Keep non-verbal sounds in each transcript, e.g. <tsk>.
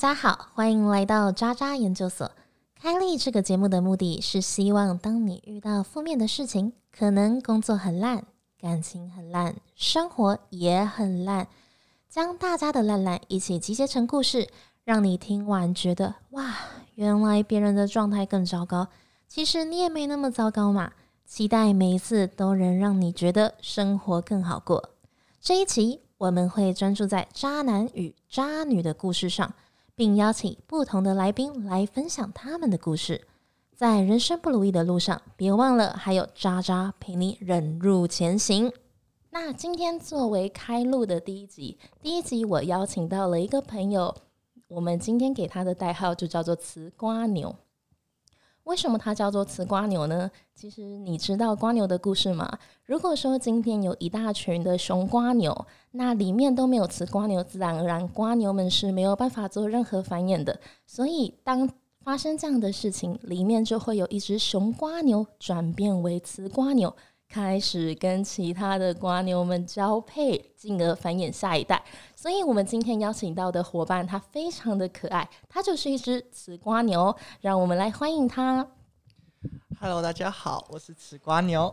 大家好，欢迎来到渣渣研究所。开立这个节目的目的是希望，当你遇到负面的事情，可能工作很烂，感情很烂，生活也很烂，将大家的烂烂一起集结成故事，让你听完觉得哇，原来别人的状态更糟糕，其实你也没那么糟糕嘛。期待每一次都能让你觉得生活更好过。这一期我们会专注在渣男与渣女的故事上。并邀请不同的来宾来分享他们的故事。在人生不如意的路上，别忘了还有渣渣陪你忍辱前行。那今天作为开路的第一集，第一集我邀请到了一个朋友，我们今天给他的代号就叫做“瓷瓜牛”。为什么它叫做雌瓜牛呢？其实你知道瓜牛的故事吗？如果说今天有一大群的雄瓜牛，那里面都没有雌瓜牛，自然而然瓜牛们是没有办法做任何繁衍的。所以当发生这样的事情，里面就会有一只雄瓜牛转变为雌瓜牛。开始跟其他的瓜牛们交配，进而繁衍下一代。所以，我们今天邀请到的伙伴，它非常的可爱，它就是一只雌瓜牛。让我们来欢迎它。Hello，大家好，我是雌瓜牛。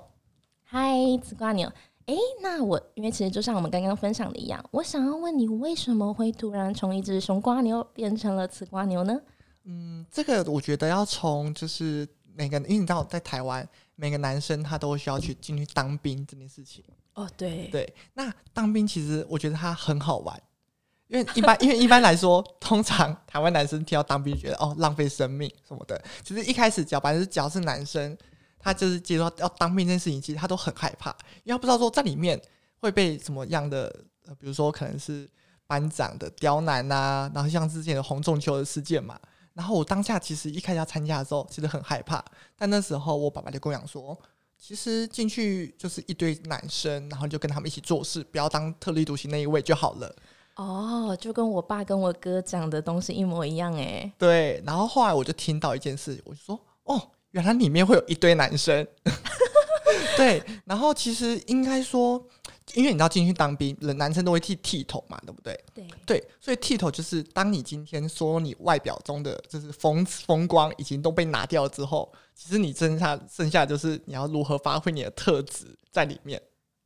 嗨，雌瓜牛。哎，那我因为其实就像我们刚刚分享的一样，我想要问你，为什么会突然从一只雄瓜牛变成了雌瓜牛呢？嗯，这个我觉得要从就是每个，因为你知道在台湾。每个男生他都需要去进去当兵这件事情哦，对对。那当兵其实我觉得他很好玩，因为一般因为一般来说，通常台湾男生听到当兵觉得哦浪费生命什么的。其实一开始只要反正只要是男生，他就是接到要当兵这件事情，其实他都很害怕，因为他不知道说在里面会被什么样的，呃，比如说可能是班长的刁难啊，然后像之前的红中秋的事件嘛。然后我当下其实一开始要参加的时候，其实很害怕。但那时候我爸爸就跟我讲说，其实进去就是一堆男生，然后就跟他们一起做事，不要当特立独行那一位就好了。哦，就跟我爸跟我哥讲的东西一模一样哎。对，然后后来我就听到一件事，我就说，哦，原来里面会有一堆男生。<laughs> 对，然后其实应该说。因为你知道进去当兵，人男生都会剃剃头嘛，对不对？对对，所以剃头就是当你今天说你外表中的就是风风光已经都被拿掉之后，其实你剩下剩下就是你要如何发挥你的特质在里面。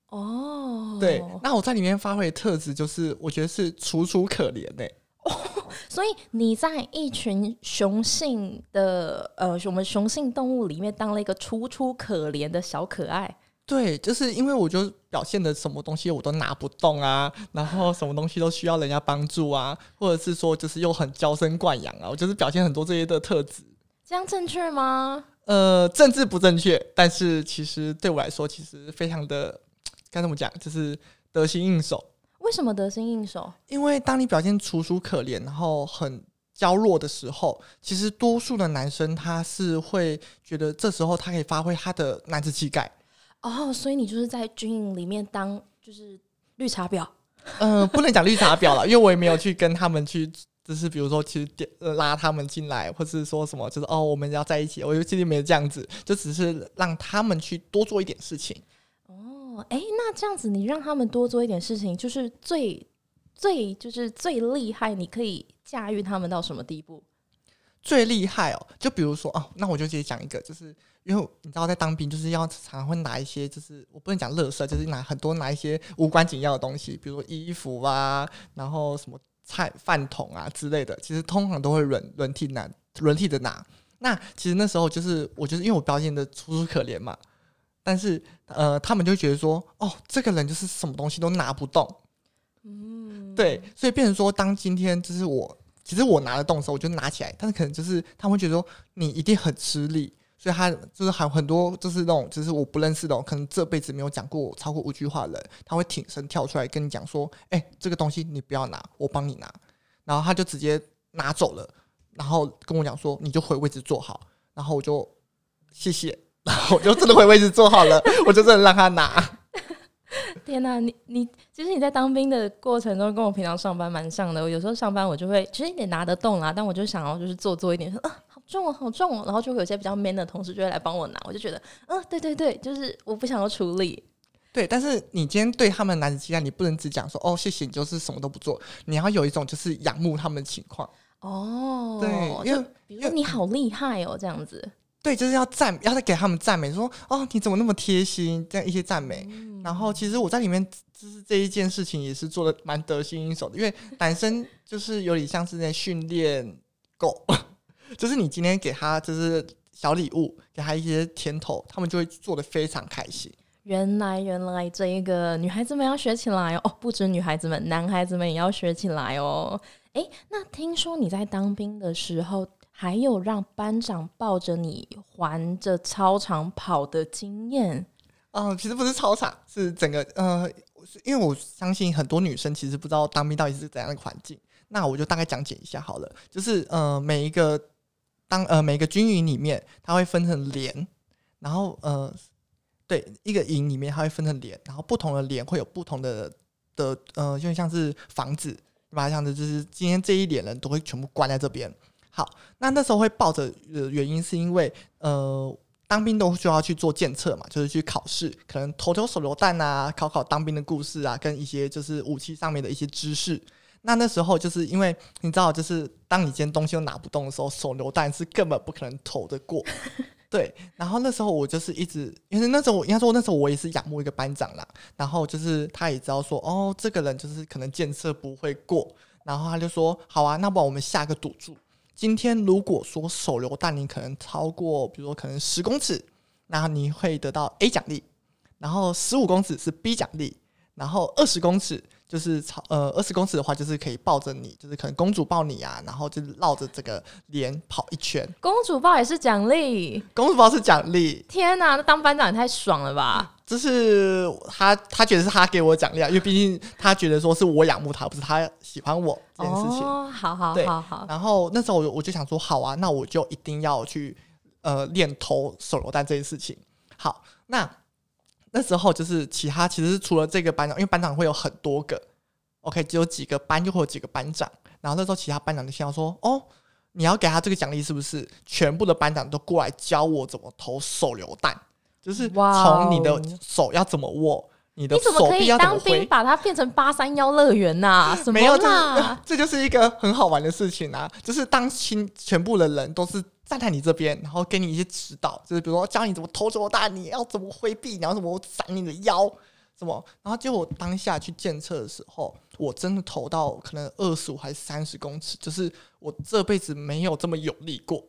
哦，对，那我在里面发挥的特质就是我觉得是楚楚可怜呢。哦，<laughs> 所以你在一群雄性的呃我们雄性动物里面当了一个楚楚可怜的小可爱。对，就是因为我就表现的什么东西我都拿不动啊，然后什么东西都需要人家帮助啊，或者是说就是又很娇生惯养啊，我就是表现很多这些的特质。这样正确吗？呃，政治不正确，但是其实对我来说，其实非常的该怎么讲，就是得心应手。为什么得心应手？因为当你表现楚楚可怜，然后很娇弱的时候，其实多数的男生他是会觉得这时候他可以发挥他的男子气概。哦，所以你就是在军营里面当就是绿茶婊？嗯，不能讲绿茶婊了，因为我也没有去跟他们去，就是比如说去拉他们进来，或是说什么，就是哦，我们要在一起。我就其实没有这样子，就只是让他们去多做一点事情。哦，哎，那这样子你让他们多做一点事情，就是最最就是最厉害，你可以驾驭他们到什么地步？最厉害哦，就比如说哦，那我就直接讲一个，就是。因为你知道，在当兵就是要常常会拿一些，就是我不能讲乐色，就是拿很多拿一些无关紧要的东西，比如说衣服啊，然后什么菜饭桶啊之类的，其实通常都会轮轮替拿，轮替的拿。那其实那时候就是我就是因为我表现的楚楚可怜嘛，但是呃，他们就觉得说，哦，这个人就是什么东西都拿不动，嗯，对，所以变成说，当今天就是我，其实我拿得动的时候，我就拿起来，但是可能就是他们会觉得说，你一定很吃力。所以他就是还有很多，就是那种，就是我不认识的，可能这辈子没有讲过超过五句话的人，他会挺身跳出来跟你讲说：“哎，这个东西你不要拿，我帮你拿。”然后他就直接拿走了，然后跟我讲说：“你就回位置坐好。”然后我就谢谢，然后我就真的回位置坐好了，我就真的让他拿。天哪，你你其实你在当兵的过程中跟我平常上班蛮像的。我有时候上班我就会，其实也拿得动啦，但我就想要就是做作一点，说啊好。重哦，好重哦，然后就会有些比较 man 的同事就会来帮我拿，我就觉得，嗯，对对对，就是我不想要处理。对，但是你今天对他们男子气概，你不能只讲说哦谢谢，你就是什么都不做，你要有一种就是仰慕他们的情况。哦，对因为就比如说你好厉害哦，这样子。对，就是要赞，要再给他们赞美，说哦，你怎么那么贴心，这样一些赞美。嗯然后其实我在里面，就是这一件事情也是做的蛮得心应手的，因为男生就是有点像是在训练狗，<laughs> 就是你今天给他就是小礼物，给他一些甜头，他们就会做的非常开心。原来，原来这一个女孩子们要学起来哦，哦不止女孩子们，男孩子们也要学起来哦。诶，那听说你在当兵的时候，还有让班长抱着你环着操场跑的经验。嗯，其实不是操场，是整个呃，因为我相信很多女生其实不知道当兵到底是怎样的环境。那我就大概讲解一下好了，就是呃，每一个当呃每个军营里面，它会分成连，然后呃，对，一个营里面它会分成连，然后不同的连会有不同的的呃，就像是房子，对吧？像是就是今天这一连人都会全部关在这边。好，那那时候会抱着的原因是因为呃。当兵都需要去做检测嘛，就是去考试，可能投投手榴弹啊，考考当兵的故事啊，跟一些就是武器上面的一些知识。那那时候就是因为你知道，就是当你今天东西都拿不动的时候，手榴弹是根本不可能投得过。<laughs> 对，然后那时候我就是一直，因为那时候我应该说那时候我也是仰慕一个班长啦，然后就是他也知道说，哦，这个人就是可能检测不会过，然后他就说，好啊，那不然我们下个赌注。今天如果说手榴弹你可能超过，比如说可能十公尺，那你会得到 A 奖励，然后十五公尺是 B 奖励，然后二十公尺就是超呃二十公尺的话就是可以抱着你，就是可能公主抱你啊，然后就是绕着这个脸跑一圈。公主抱也是奖励，公主抱是奖励，天哪，那当班长也太爽了吧！就是他他觉得是他给我奖励啊，因为毕竟他觉得说是我仰慕他，不是他喜欢我这件事情。哦，好好对好好，然后那时候我就我就想说，好啊，那我就一定要去呃练投手榴弹这件事情。好，那那时候就是其他其实除了这个班长，因为班长会有很多个，OK，只有几个班就会有几个班长。然后那时候其他班长就听到说，哦，你要给他这个奖励是不是？全部的班长都过来教我怎么投手榴弹，就是从你的手要怎么握，你的你怎么可以手臂要怎么当兵挥。把它变成八三幺乐园呐？什 <laughs> 么没有，这啦？<laughs> 这就是一个很好玩的事情啊！就是当亲全部的人都是站在你这边，然后给你一些指导，就是比如说教你怎么投手榴弹，你要怎么回避，你要怎么闪你的腰，什么。然后结果当下去检测的时候，我真的投到可能二十五还是三十公尺，就是我这辈子没有这么有力过。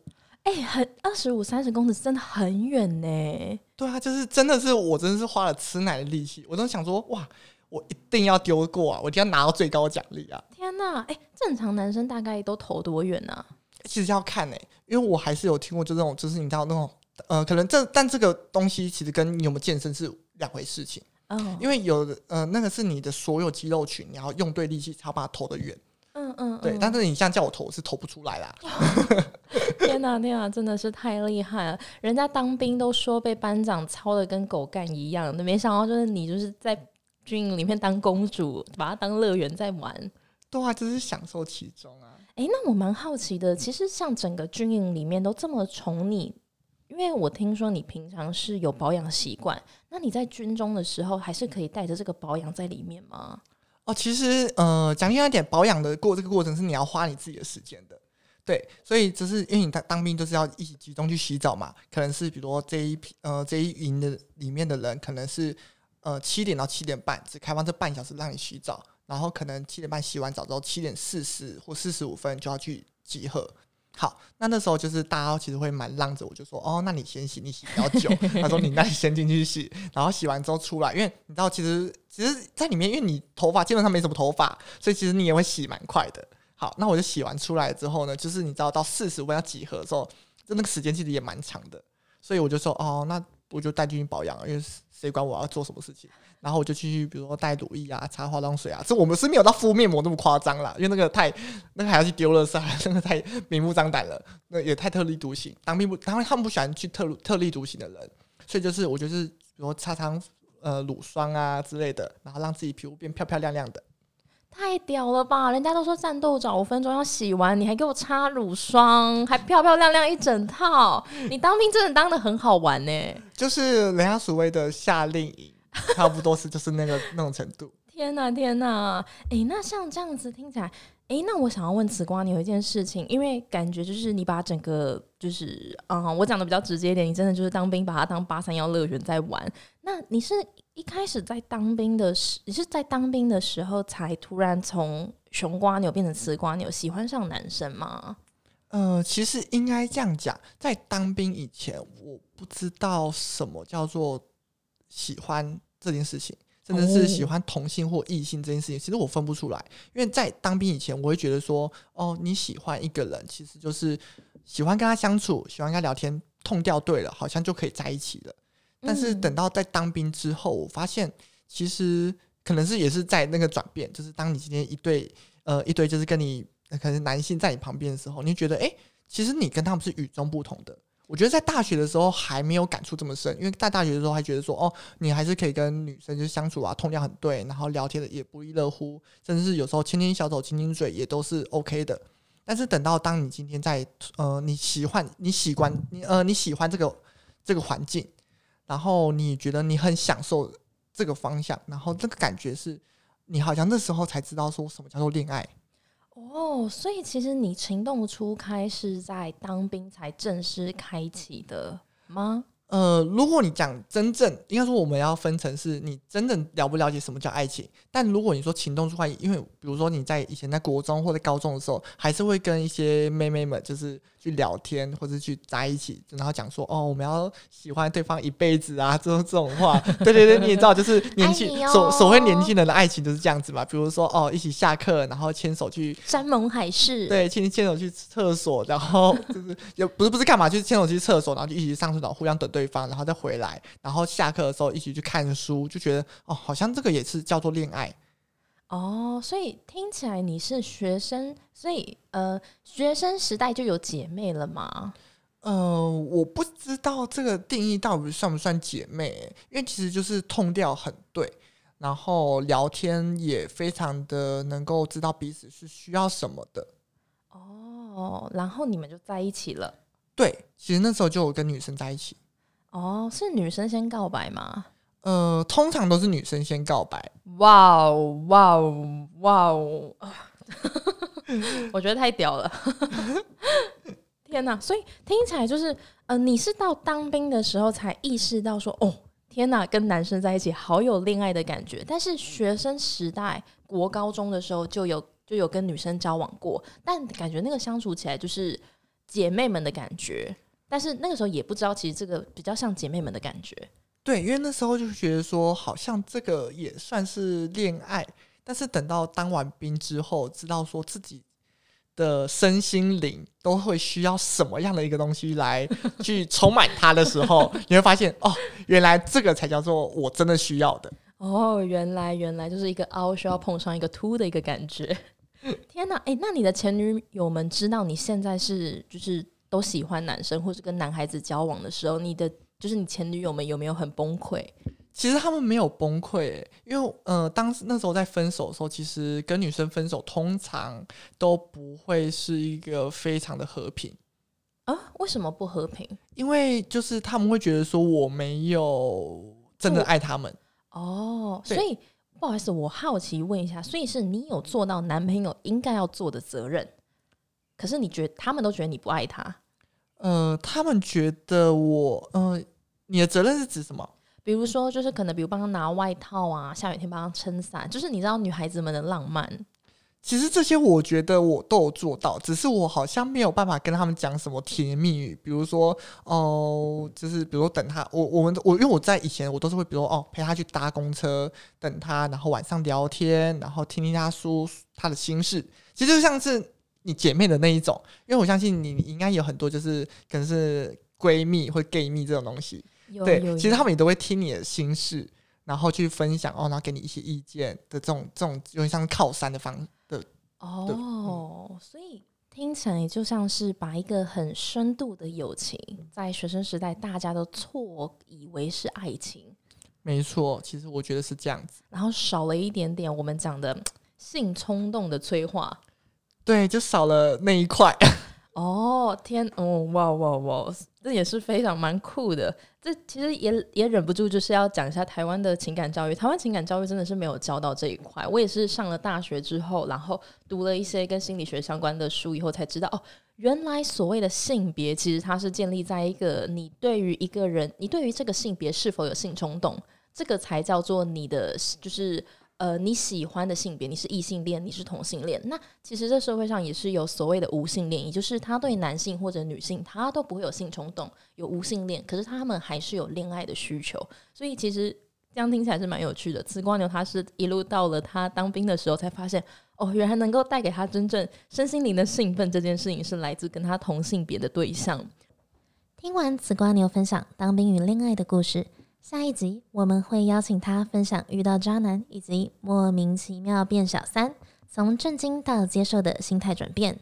哎、很二十五三十公尺真的很远呢。对啊，就是真的是我真的是花了吃奶的力气，我都想说哇，我一定要丢过啊，我一定要拿到最高奖励啊！天呐，哎、正常男生大概都投多远呢、其实要看呢、因为我还是有听过，就那种，就是你知道那种，呃，可能这但这个东西其实跟你有没有健身是两回事情，嗯，因为有的呃那个是你的所有肌肉群，你要用对力气才把它投得远，嗯嗯，对。嗯但是你像叫我投我是投不出来啦，<laughs> 天呐天呐，真的是太厉害了！人家当兵都说被班长操的跟狗干一样，没想到就是你就是在军营里面当公主，把它当乐园在玩。对啊，就是享受其中啊。哎、那我蛮好奇的，其实像整个军营里面都这么宠你，因为我听说你平常是有保养习惯，那你在军中的时候还是可以带着这个保养在里面吗？哦，其实呃，讲简单点，保养的过这个过程是你要花你自己的时间的，对，所以只是因为你当当兵就是要一起集中去洗澡嘛，可能是比如说这一批呃这一营的里面的人可能是呃七点到七点半只开放这半小时让你洗澡，然后可能七点半洗完澡之后七点四十或四十五分就要去集合。好，那那时候就是大家其实会蛮让着我，就说哦，那你先洗，你洗比较久。<laughs> 他说你那你先进去洗，然后洗完之后出来，因为你知道其实其实在里面，因为你头发基本上没什么头发，所以其实你也会洗蛮快的。好，那我就洗完出来之后呢，就是你知道到四十分要集合的时候，就那个时间其实也蛮长的，所以我就说哦，那我就带进去保养，因为谁管我要做什么事情？然后我就去，比如说带乳液啊、擦化妆水啊，这我们是没有到敷面膜那么夸张啦，因为那个太那个还要去丢垃圾，<laughs> 那个太明目张胆了，那也太特立独行。当兵不，他们他们不喜欢去特特立独行的人，所以就是我就是比如擦擦呃乳霜啊之类的，然后让自己皮肤变漂漂亮亮的。太屌了吧！人家都说战斗澡五分钟要洗完，你还给我擦乳霜，还漂漂亮亮一整套。你当兵真的当的很好玩呢。就是人家所谓的夏令营，差不多是就是那个那种程度。天呐天呐！诶，那像这样子听起来，诶，那我想要问紫瓜你有一件事情，因为感觉就是你把整个就是嗯，我讲的比较直接一点，你真的就是当兵把它当八三幺乐园在玩。那你是一开始在当兵的时，你是在当兵的时候才突然从熊瓜牛变成雌瓜牛，喜欢上男生吗？呃，其实应该这样讲，在当兵以前，我不知道什么叫做喜欢这件事情。真的是喜欢同性或异性这件事情，其实我分不出来。因为在当兵以前，我会觉得说，哦，你喜欢一个人，其实就是喜欢跟他相处，喜欢跟他聊天，痛掉对了，好像就可以在一起了。但是等到在当兵之后，我发现其实可能是也是在那个转变，就是当你今天一对呃一对就是跟你可能男性在你旁边的时候，你觉得哎，其实你跟他们是与众不同的。我觉得在大学的时候还没有感触这么深，因为在大学的时候还觉得说，哦，你还是可以跟女生就相处啊，通量很对，然后聊天的也不亦乐乎，甚至是有时候牵牵小手、亲亲嘴也都是 OK 的。但是等到当你今天在呃你喜欢、你喜欢、你呃你喜欢这个这个环境，然后你觉得你很享受这个方向，然后这个感觉是你好像那时候才知道说什么叫做恋爱。哦，所以其实你情动初开是在当兵才正式开启的吗？呃，如果你讲真正，应该说我们要分成是你真正了不了解什么叫爱情。但如果你说情动初开，因为比如说你在以前在国中或者高中的时候，还是会跟一些妹妹们就是。去聊天或者去在一起，然后讲说哦，我们要喜欢对方一辈子啊，这种这种话，对对对，你也知道，就是 <laughs> 年轻所所谓年轻人的爱情就是这样子嘛。比如说哦，一起下课，然后牵手去山盟海誓，对，牵牵手去厕所，然后就是也不是不是干嘛，就是牵手去厕所，然后就一起上厕所，互相等对方，然后再回来，然后下课的时候一起去看书，就觉得哦，好像这个也是叫做恋爱。哦，所以听起来你是学生，所以呃，学生时代就有姐妹了吗？呃，我不知道这个定义到底算不算姐妹，因为其实就是痛调很对，然后聊天也非常的能够知道彼此是需要什么的。哦，然后你们就在一起了？对，其实那时候就有跟女生在一起。哦，是女生先告白吗？呃，通常都是女生先告白。哇哦，哇哦，哇哦！<laughs> 我觉得太屌了！<laughs> 天哪！所以听起来就是，呃，你是到当兵的时候才意识到说，哦，天哪，跟男生在一起好有恋爱的感觉。但是学生时代，国高中的时候就有就有跟女生交往过，但感觉那个相处起来就是姐妹们的感觉。但是那个时候也不知道，其实这个比较像姐妹们的感觉。对，因为那时候就觉得说，好像这个也算是恋爱，但是等到当完兵之后，知道说自己的身心灵都会需要什么样的一个东西来去充满它的时候，<laughs> 你会发现哦，原来这个才叫做我真的需要的。哦，原来原来就是一个凹需要碰上一个凸的一个感觉。天哪，哎，那你的前女友们知道你现在是就是都喜欢男生，或是跟男孩子交往的时候，你的。就是你前女友们有没有很崩溃？其实他们没有崩溃，因为呃，当时那时候在分手的时候，其实跟女生分手通常都不会是一个非常的和平啊？为什么不和平？因为就是他们会觉得说我没有真的爱他们哦，所以不好意思，我好奇问一下，所以是你有做到男朋友应该要做的责任，可是你觉得他们都觉得你不爱他？呃，他们觉得我呃。你的责任是指什么？比如说，就是可能，比如帮他拿外套啊，下雨天帮他撑伞，就是你知道女孩子们的浪漫。其实这些我觉得我都有做到，只是我好像没有办法跟他们讲什么甜言蜜语。比如说，哦，就是比如说等他，我我们我因为我在以前我都是会，比如哦陪他去搭公车等他，然后晚上聊天，然后听听他说他的心事。其实就像是你姐妹的那一种，因为我相信你应该有很多就是可能是闺蜜或 gay 蜜这种东西。对，其实他们也都会听你的心事，然后去分享哦，然后给你一些意见的这种这种有点像靠山的方的哦，所以听起来就像是把一个很深度的友情，在学生时代大家都错以为是爱情，没错，其实我觉得是这样子，然后少了一点点我们讲的 <tsk> 性冲动的催化，对，就少了那一块。<laughs> 哦天，哦哇哇哇！这也是非常蛮酷的。这其实也也忍不住就是要讲一下台湾的情感教育。台湾情感教育真的是没有教到这一块。我也是上了大学之后，然后读了一些跟心理学相关的书以后，才知道哦，原来所谓的性别，其实它是建立在一个你对于一个人，你对于这个性别是否有性冲动，这个才叫做你的就是。呃，你喜欢的性别，你是异性恋，你是同性恋，那其实这社会上也是有所谓的无性恋，也就是他对男性或者女性他都不会有性冲动，有无性恋，可是他们还是有恋爱的需求，所以其实这样听起来是蛮有趣的。紫光牛他是一路到了他当兵的时候才发现，哦，原来能够带给他真正身心灵的兴奋这件事情是来自跟他同性别的对象。听完紫光牛分享当兵与恋爱的故事。下一集我们会邀请他分享遇到渣男以及莫名其妙变小三，从震惊到接受的心态转变。